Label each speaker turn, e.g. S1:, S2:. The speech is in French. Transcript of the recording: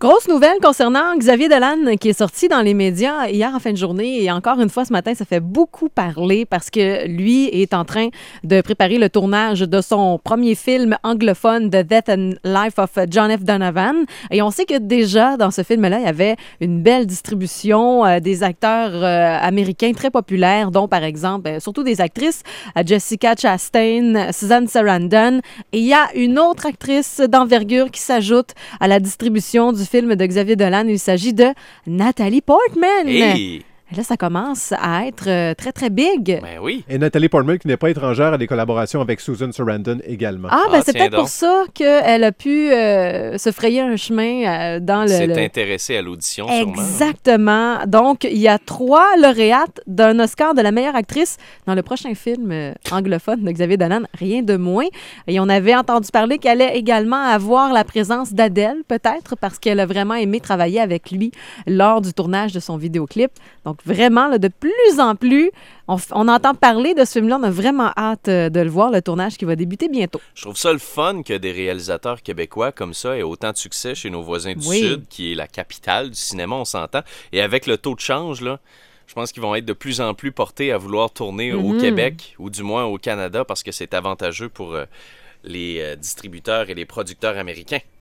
S1: Grosse nouvelle concernant Xavier Dolan qui est sorti dans les médias hier en fin de journée. Et encore une fois ce matin, ça fait beaucoup parler parce que lui est en train de préparer le tournage de son premier film anglophone The Death and Life of John F. Donovan. Et on sait que déjà dans ce film-là, il y avait une belle distribution euh, des acteurs euh, américains très populaires dont par exemple euh, surtout des actrices euh, Jessica Chastain, Susan Sarandon. Et il y a une autre actrice d'envergure qui s'ajoute à la distribution du film de Xavier Dolan. Il s'agit de Nathalie Portman. Et là, ça commence à être euh, très, très big.
S2: Ben oui.
S3: Et Nathalie Portman, qui n'est pas étrangère à des collaborations avec Susan Sarandon également.
S1: Ah, ben
S2: Ah,
S1: c'est peut-être pour ça qu'elle a pu euh, se frayer un chemin euh, dans le...
S2: C'est
S1: le-
S2: intéressé à l'audition, sûrement.
S1: Exactement. Donc, il y a trois lauréates d'un Oscar de la meilleure actrice dans le prochain film euh, anglophone de Xavier Dolan, rien de moins. Et on avait entendu parler qu'elle allait également avoir la présence d'Adèle, peut-être, parce qu'elle a vraiment aimé travailler avec lui lors du tournage de son vidéoclip. Donc, vraiment, là, de plus en plus, on, entend parler de ce film-là. On a vraiment hâte euh, de le voir, le tournage qui va débuter bientôt.
S2: Je trouve ça le fun que des réalisateurs québécois comme ça aient autant de succès chez nos voisins du
S1: Oui.
S2: Sud, qui est la capitale du cinéma, on s'entend. Et avec le taux de change, là, je pense qu'ils vont être de plus en plus portés à vouloir tourner au
S1: Mhm.
S2: Québec, ou du moins au Canada, parce que c'est avantageux pour euh, les euh, distributeurs et les producteurs américains.